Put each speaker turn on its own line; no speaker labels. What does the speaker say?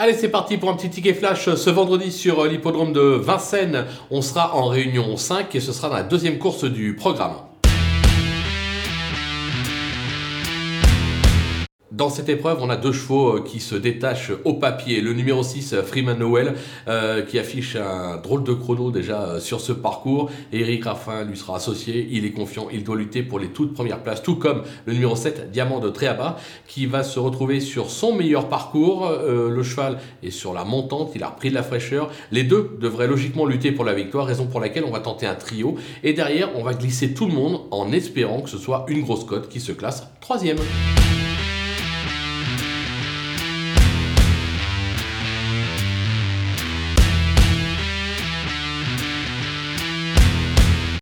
Allez, c'est parti pour un petit ticket flash ce vendredi sur l'hippodrome de Vincennes. On sera en réunion 5 et ce sera dans la deuxième course du programme. Dans cette épreuve, on a deux chevaux euh, qui se détachent au papier. Le numéro 6, euh, Freeman Noël, euh, qui affiche un drôle de chrono déjà sur ce parcours. Eric Raffin lui sera associé. Il est confiant. Il doit lutter pour les toutes premières places. Tout comme le numéro 7, Diamant de Tréaba, qui va se retrouver sur son meilleur parcours. le cheval est sur la montante. Il a repris de la fraîcheur. Les deux devraient logiquement lutter pour la victoire, raison pour laquelle on va tenter un trio. Et derrière, on va glisser tout le monde en espérant que ce soit une grosse cote qui se classe troisième.